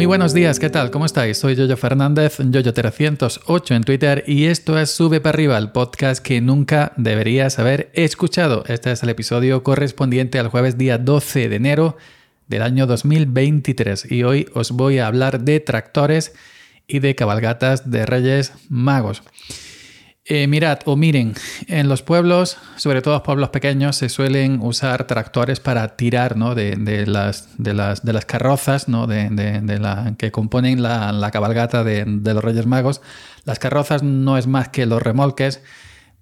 Muy buenos días, ¿qué tal? ¿Cómo estáis? Soy Yoyo Fernández, Yoyo308 en Twitter y esto es Sube para arriba, el podcast que nunca deberías haber escuchado. Este es el episodio correspondiente al jueves día 12 de enero del año 2023 y hoy os voy a hablar de tractores y de cabalgatas de Reyes Magos. Eh, mirad o miren, en los pueblos, sobre todo los pueblos pequeños, se suelen usar tractores para tirar de, las, de, de las carrozas que componen la, cabalgata de, los Reyes Magos. Las carrozas no es más que los remolques,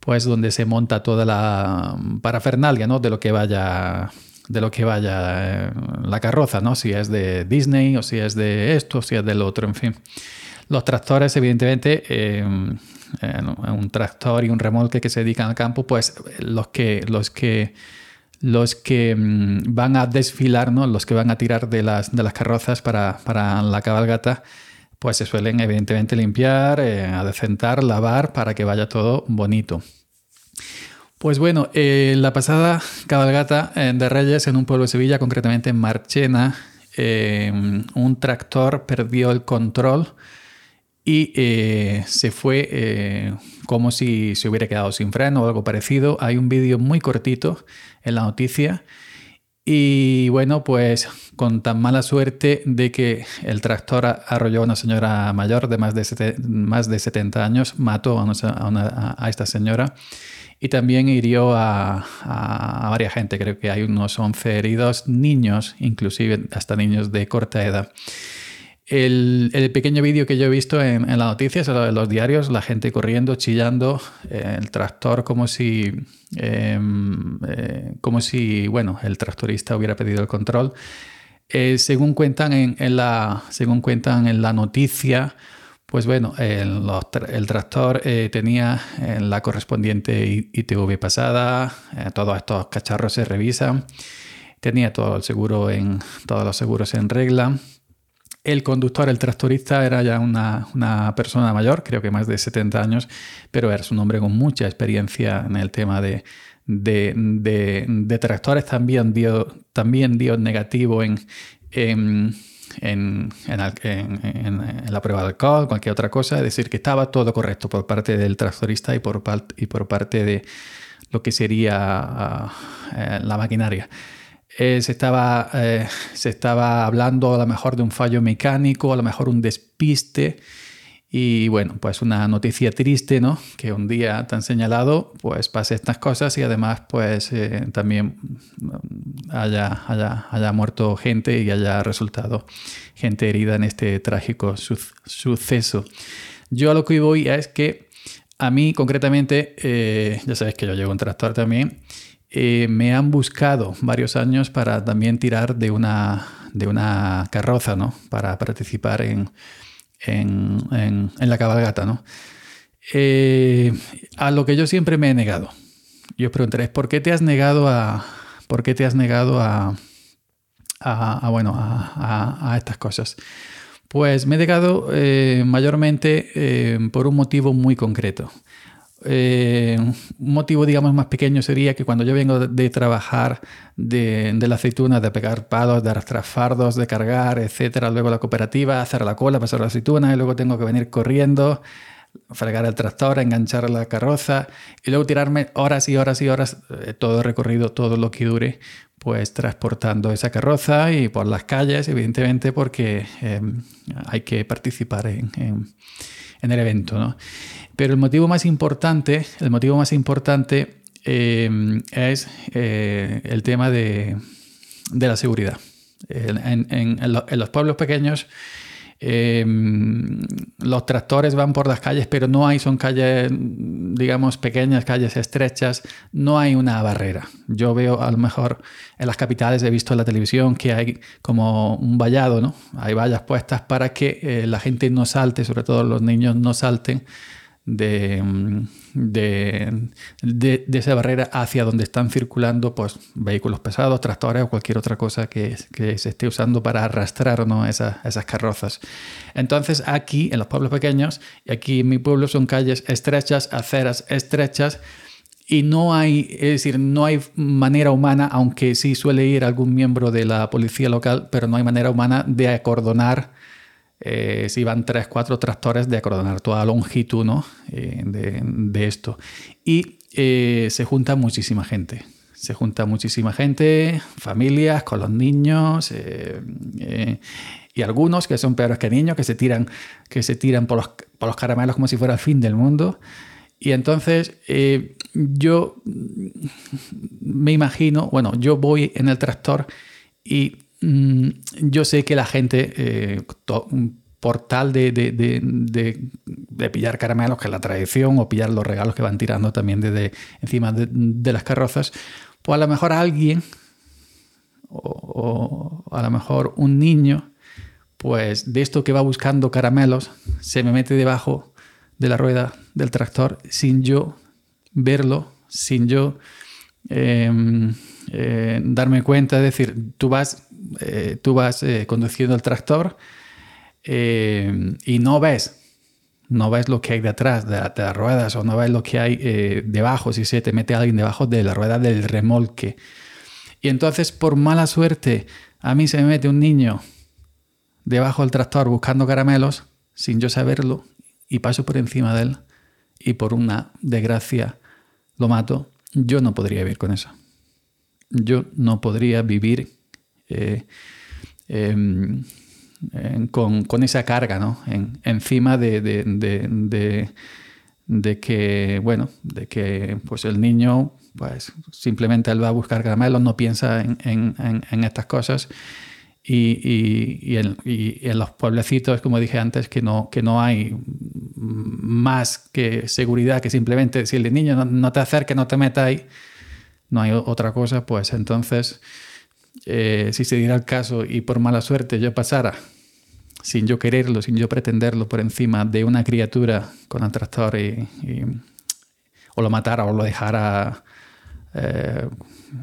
pues donde se monta toda la parafernalia ¿no? de lo que vaya de lo que vaya eh, la carroza, ¿no? Si es de Disney o si es de esto, o si es del otro, en fin. Los tractores, evidentemente, eh, un tractor y un remolque que se dedican al campo, pues los que, los que, los que mm, van a desfilar, ¿no? los que van a tirar de las, de las carrozas para, la cabalgata, pues se suelen evidentemente limpiar, eh, adecentar, lavar para que vaya todo bonito. Pues bueno, eh, la pasada cabalgata eh, de Reyes en un pueblo de Sevilla, concretamente en Marchena, un tractor perdió el control y eh, se fue eh, como si se hubiera quedado sin freno o algo parecido. Hay un vídeo muy cortito en la noticia y bueno, pues con tan mala suerte de que el tractor arrolló a una señora mayor de más de, más de 70 años, mató a, esta señora y también hirió a, a, varias gente, creo que hay unos 11 heridos, niños, inclusive hasta niños de corta edad. El, pequeño vídeo que yo he visto en, las noticias, en los diarios, la gente corriendo, chillando, eh, el tractor como si, em, eh, como si, bueno, el tractorista hubiera pedido el control. Eh, según, cuentan en, la, según cuentan en la noticia, pues bueno, el, el tractor tenía la correspondiente ITV pasada, todos estos cacharros se revisan, tenía todo el seguro en, todos los seguros en regla el conductor, el tractorista, era ya una, persona mayor, creo que más de 70 años, pero era un hombre con mucha experiencia en el tema de, de, tractores. También dio, también dio negativo en, en, la prueba de alcohol, cualquier otra cosa. Es decir, que estaba todo correcto por parte del tractorista y por, y por parte de lo que sería ah, eh, la maquinaria. Eh, se, estaba, eh, se estaba hablando a lo mejor de un fallo mecánico, a lo mejor un despiste. Y bueno, pues una noticia triste, ¿no? Que un día tan señalado, pues pase estas cosas y además, pues eh, también mm, haya, haya, haya, muerto gente y haya resultado gente herida en este trágico suceso. Yo a lo que voy es que a mí concretamente, ya sabes que yo llevo un tractor también, eh, me han buscado varios años para también tirar de una, de una carroza, ¿no? Para participar en, en, la cabalgata, ¿no? Eh, a lo que yo siempre me he negado. Yo os preguntaréis, ¿por qué te has negado a, por qué te has negado a, a, bueno, a, estas cosas? Pues me he negado eh, mayormente por un motivo muy concreto. Eh, un motivo, digamos, más pequeño sería que cuando yo vengo de, trabajar de, la aceituna, de pegar palos, de arrastrar fardos, de cargar, etcétera, luego la cooperativa, hacer la cola, pasar la aceituna y luego tengo que venir corriendo, fregar el tractor, enganchar la carroza y luego tirarme horas y horas y horas, eh, todo recorrido, todo lo que dure, pues transportando esa carroza y por las calles, evidentemente, porque eh, hay que participar en el evento. ¿no? Pero el motivo más importante, el motivo más importante eh, es eh, el tema de, la seguridad. En, los pueblos pequeños eh, los tractores van por las calles, pero no hay, son calles, digamos, pequeñas, calles estrechas, no hay una barrera. Yo veo, a lo mejor en las capitales he visto en la televisión que hay como un vallado, ¿no? Hay vallas puestas para que la gente no salte, sobre todo los niños no salten de, de, esa barrera hacia donde están circulando pues, vehículos pesados, tractores o cualquier otra cosa que, se esté usando para arrastrar ¿no? esas, esas carrozas. Entonces aquí en los pueblos pequeños, y aquí en mi pueblo son calles estrechas, aceras estrechas, y no hay, es decir, no hay manera humana, aunque sí suele ir algún miembro de la policía local, pero no hay manera humana de acordonar eh, si van tres, cuatro tractores de acordonar toda la longitud ¿no? Eh, de, esto. Y eh, se junta muchísima gente. Se junta muchísima gente, familias con los niños y algunos que son peores que niños, que se tiran, que se tiran por, los, por los caramelos como si fuera el fin del mundo. Y entonces yo me imagino, bueno, yo voy en el tractor y Mm, yo sé que la gente, eh, por tal de, de, pillar caramelos, que es la tradición, o pillar los regalos que van tirando también desde encima de, las carrozas, pues a lo mejor alguien, o, a lo mejor un niño, pues de esto que va buscando caramelos, se me mete debajo de la rueda del tractor sin yo verlo, sin yo em, eh, darme cuenta, es decir, tú vas eh, tú vas eh, conduciendo el tractor eh, y no ves, no ves lo que hay detrás de, las ruedas o no ves lo que hay debajo, si se te mete alguien debajo de la rueda del remolque. Y entonces, por mala suerte, a mí se me mete un niño debajo del tractor buscando caramelos sin yo saberlo y paso por encima de él y por una desgracia lo mato, yo no podría vivir con eso. Yo no podría vivir eh, em, con, esa carga ¿no? encima de, de, que, bueno, de que pues el niño pues, simplemente él va a buscar caramelos, no piensa en, estas cosas. Y, y, en, los pueblecitos, como dije antes, que no, que no hay más que seguridad, que simplemente si el niño no, no te acerca, no te meta ahí, no hay otra cosa, pues entonces eh, si se diera el caso y por mala suerte yo pasara, sin yo quererlo, sin yo pretenderlo, por encima de una criatura con el tractor y, o lo matara o lo dejara eh,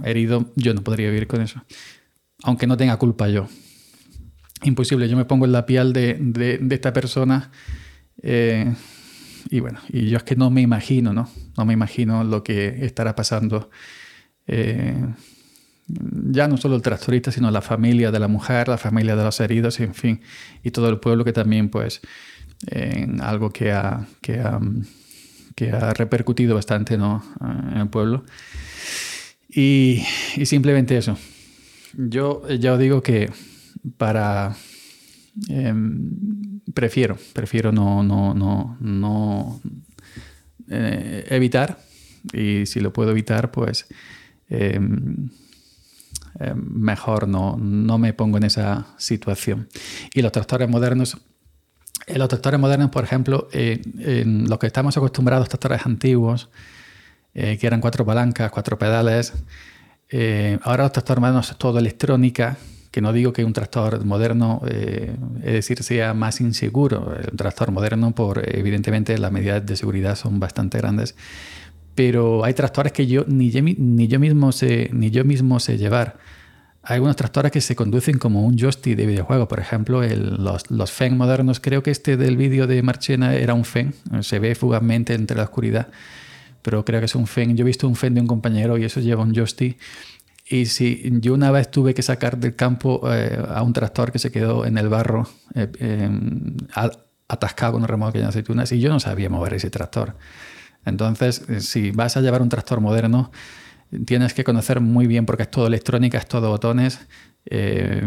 herido, yo no podría vivir con eso. Aunque no tenga culpa yo. Imposible, yo me pongo en la piel de, esta persona eh, y bueno, y yo es que no me imagino, ¿no? No me imagino lo que estará pasando ya no solo el tractorista, sino la familia de la mujer, la familia de los heridos, en fin, y todo el pueblo que también, pues, algo que ha, que ha, que ha repercutido bastante ¿no? en el pueblo. Y, y, simplemente eso. Yo ya os digo que para... Em, prefiero, prefiero no, no, no, no eh, evitar, y si lo puedo evitar, pues... Em, eh, mejor no, no me pongo en esa situación. Y los tractores modernos los tractores modernos, por ejemplo, en los que estamos acostumbrados, tractores antiguos, eh, que eran cuatro palancas, cuatro pedales, eh, ahora los tractores modernos es todo electrónica, que no digo que un tractor moderno, es decir, sea más inseguro. Un tractor moderno, por evidentemente las medidas de seguridad son bastante grandes, pero hay tractores que yo ni, yo, ni yo mismo sé, ni yo mismo sé llevar. Hay algunos tractores que se conducen como un joystick de videojuego. Por ejemplo, los, los FEN modernos, creo que este del vídeo de Marchena era un FEN. Se ve fugazmente entre la oscuridad, pero creo que es un FEN. Yo he visto un FEN de un compañero y eso lleva un joystick. Y si yo una vez tuve que sacar del campo eh, a un tractor que se quedó en el barro eh, atascado con un remolque de aceitunas y yo no sabía mover ese tractor. Entonces, eh, si vas a llevar un tractor moderno, tienes que conocer muy bien porque es todo electrónica, es todo botones, eh,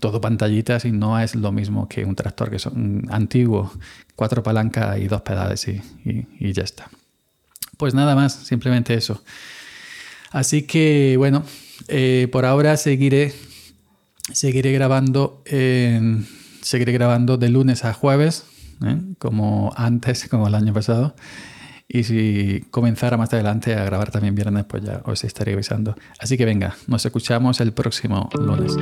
todo pantallitas y no es lo mismo que un tractor que son antiguo, cuatro palancas y dos pedales y, ya está. Pues nada más, simplemente eso. Así que bueno, eh, por ahora seguiré, seguiré grabando, seguiré grabando de lunes a jueves, como antes, como el año pasado. Y si comenzara más adelante a grabar también viernes, pues ya os estaré avisando. Así que venga, nos escuchamos el próximo lunes.